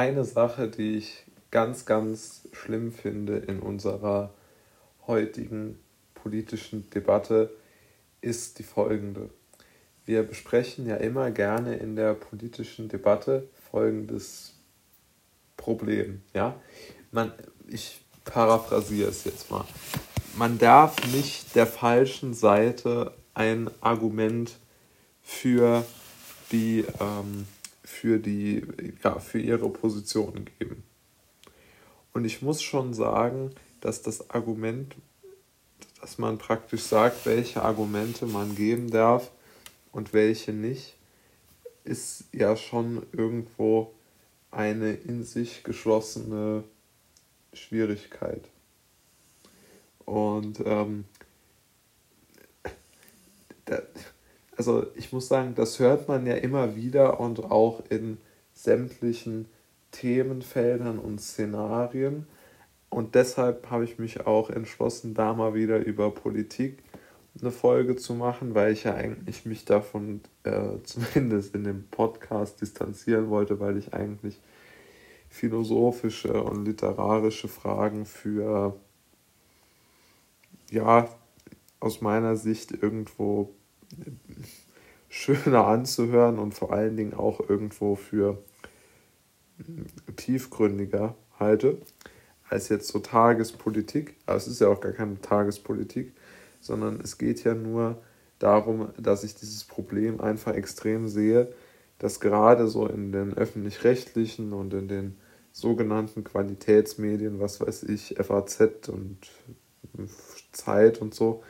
eine Sache, die ich ganz, ganz schlimm finde in unserer heutigen politischen Debatte, ist die folgende. Wir besprechen ja immer gerne in der politischen Debatte folgendes Problem. Ja? Man, ich paraphrasiere es jetzt mal. Man darf nicht der falschen Seite ein Argument für die, ähm, für die, ja, für ihre Position geben. Und ich muss schon sagen, dass das Argument, dass man praktisch sagt, welche Argumente man geben darf und welche nicht, ist ja schon irgendwo eine in sich geschlossene Schwierigkeit. Und ähm, da, also ich muss sagen, das hört man ja immer wieder und auch in sämtlichen Themenfeldern und Szenarien. Und deshalb habe ich mich auch entschlossen, da mal wieder über Politik eine Folge zu machen, weil ich ja eigentlich mich davon äh, zumindest in dem Podcast distanzieren wollte, weil ich eigentlich philosophische und literarische Fragen für, ja, aus meiner Sicht irgendwo schöner anzuhören und vor allen Dingen auch irgendwo für tiefgründiger halte als jetzt so Tagespolitik. Aber es ist ja auch gar keine Tagespolitik, sondern es geht ja nur darum, dass ich dieses Problem einfach extrem sehe, dass gerade so in den öffentlich-rechtlichen und in den sogenannten Qualitätsmedien, was weiß ich, FAZ und Zeit und so,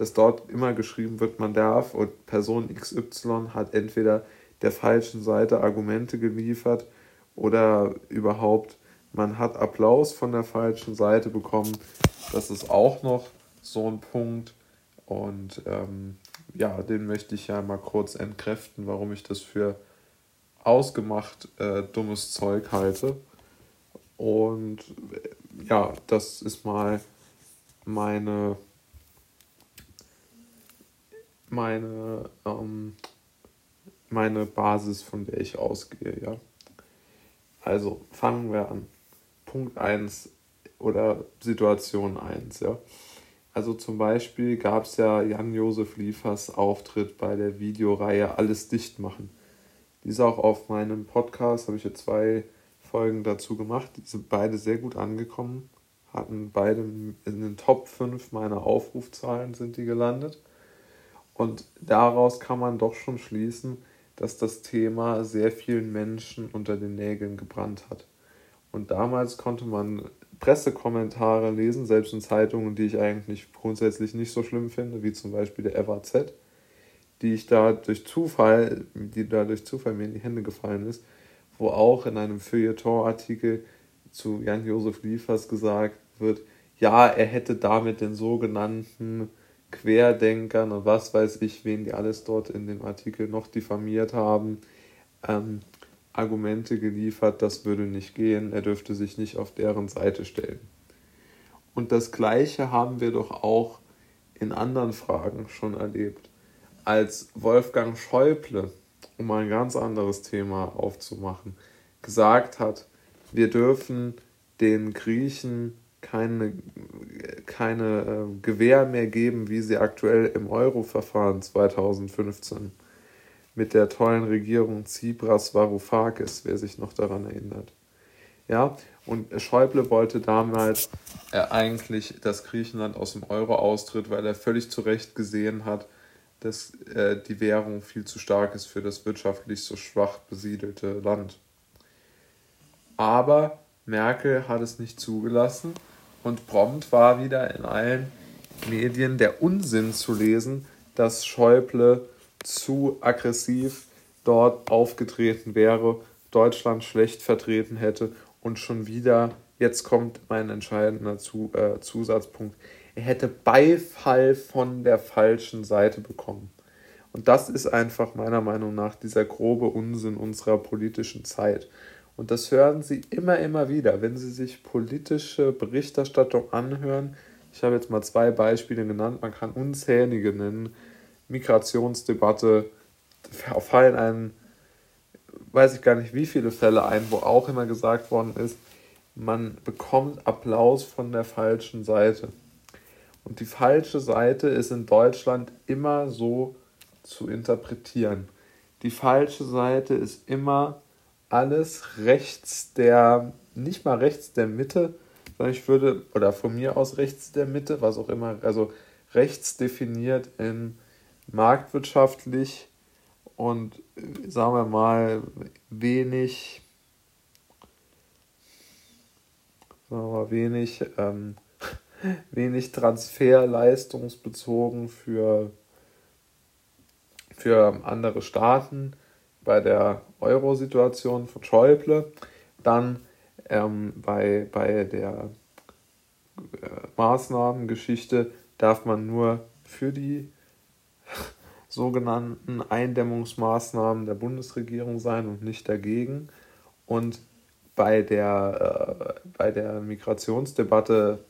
dass dort immer geschrieben wird, man darf und Person XY hat entweder der falschen Seite Argumente geliefert oder überhaupt man hat Applaus von der falschen Seite bekommen. Das ist auch noch so ein Punkt. Und ähm, ja, den möchte ich ja mal kurz entkräften, warum ich das für ausgemacht äh, dummes Zeug halte. Und äh, ja, das ist mal meine meine, ähm, meine Basis, von der ich ausgehe, ja. Also fangen wir an. Punkt 1 oder Situation 1, ja. Also zum Beispiel gab es ja Jan-Josef Liefers Auftritt bei der Videoreihe Alles dicht machen. Die ist auch auf meinem Podcast, habe ich ja zwei Folgen dazu gemacht. Die sind beide sehr gut angekommen. Hatten beide in den Top 5 meiner Aufrufzahlen sind die gelandet. Und daraus kann man doch schon schließen, dass das Thema sehr vielen Menschen unter den Nägeln gebrannt hat. Und damals konnte man Pressekommentare lesen, selbst in Zeitungen, die ich eigentlich grundsätzlich nicht so schlimm finde, wie zum Beispiel der FAZ, die ich da durch Zufall, die da durch Zufall mir in die Hände gefallen ist, wo auch in einem Feuilleton-Artikel zu Jan-Josef Liefers gesagt wird, ja, er hätte damit den sogenannten Querdenkern und was weiß ich, wen die alles dort in dem Artikel noch diffamiert haben, ähm, Argumente geliefert, das würde nicht gehen, er dürfte sich nicht auf deren Seite stellen. Und das Gleiche haben wir doch auch in anderen Fragen schon erlebt. Als Wolfgang Schäuble, um ein ganz anderes Thema aufzumachen, gesagt hat, wir dürfen den Griechen keine, keine äh, Gewähr mehr geben, wie sie aktuell im Euro-Verfahren 2015 mit der tollen Regierung Tsipras Varoufakis, wer sich noch daran erinnert. Ja, und Schäuble wollte damals äh, eigentlich, dass Griechenland aus dem Euro austritt, weil er völlig zu Recht gesehen hat, dass äh, die Währung viel zu stark ist für das wirtschaftlich so schwach besiedelte Land. Aber Merkel hat es nicht zugelassen und prompt war wieder in allen Medien der Unsinn zu lesen, dass Schäuble zu aggressiv dort aufgetreten wäre, Deutschland schlecht vertreten hätte und schon wieder, jetzt kommt mein entscheidender äh, Zusatzpunkt, er hätte Beifall von der falschen Seite bekommen. Und das ist einfach meiner Meinung nach dieser grobe Unsinn unserer politischen Zeit. Und das hören Sie immer, immer wieder, wenn Sie sich politische Berichterstattung anhören. Ich habe jetzt mal zwei Beispiele genannt, man kann unzählige nennen. Migrationsdebatte, fallen einem weiß ich gar nicht, wie viele Fälle ein, wo auch immer gesagt worden ist, man bekommt Applaus von der falschen Seite. Und die falsche Seite ist in Deutschland immer so zu interpretieren. Die falsche Seite ist immer alles rechts der, nicht mal rechts der Mitte, sondern ich würde, oder von mir aus rechts der Mitte, was auch immer, also rechts definiert in marktwirtschaftlich und sagen wir mal wenig, sagen wir mal wenig, ähm, wenig transferleistungsbezogen für, für andere Staaten bei der Euro-Situation von Schäuble, dann ähm, bei, bei der äh, Maßnahmengeschichte darf man nur für die sogenannten Eindämmungsmaßnahmen der Bundesregierung sein und nicht dagegen. Und bei der, äh, bei der Migrationsdebatte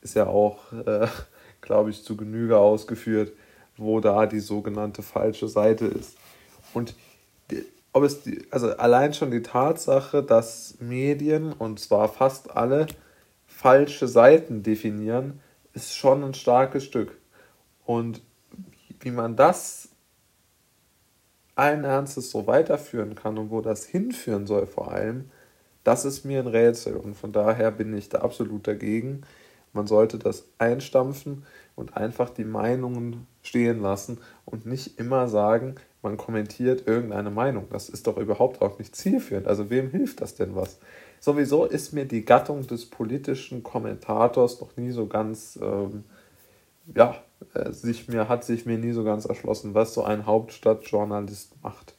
ist ja auch, äh, glaube ich, zu Genüge ausgeführt, wo da die sogenannte falsche Seite ist. Und ob es die, also allein schon die Tatsache, dass Medien, und zwar fast alle, falsche Seiten definieren, ist schon ein starkes Stück. Und wie man das allen Ernstes so weiterführen kann und wo das hinführen soll vor allem, das ist mir ein Rätsel und von daher bin ich da absolut dagegen. Man sollte das einstampfen und einfach die Meinungen stehen lassen und nicht immer sagen, man kommentiert irgendeine Meinung. Das ist doch überhaupt auch nicht zielführend. Also wem hilft das denn was? Sowieso ist mir die Gattung des politischen Kommentators noch nie so ganz, ähm, ja, äh, sich mir, hat sich mir nie so ganz erschlossen, was so ein Hauptstadtjournalist macht.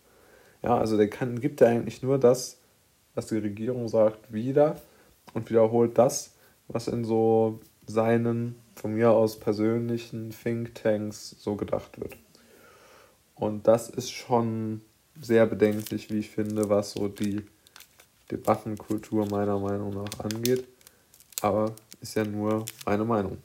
Ja, also der kann, gibt ja eigentlich nur das, was die Regierung sagt, wieder und wiederholt das, was in so seinen, von mir aus persönlichen Thinktanks so gedacht wird. Und das ist schon sehr bedenklich, wie ich finde, was so die Debattenkultur meiner Meinung nach angeht. Aber ist ja nur meine Meinung.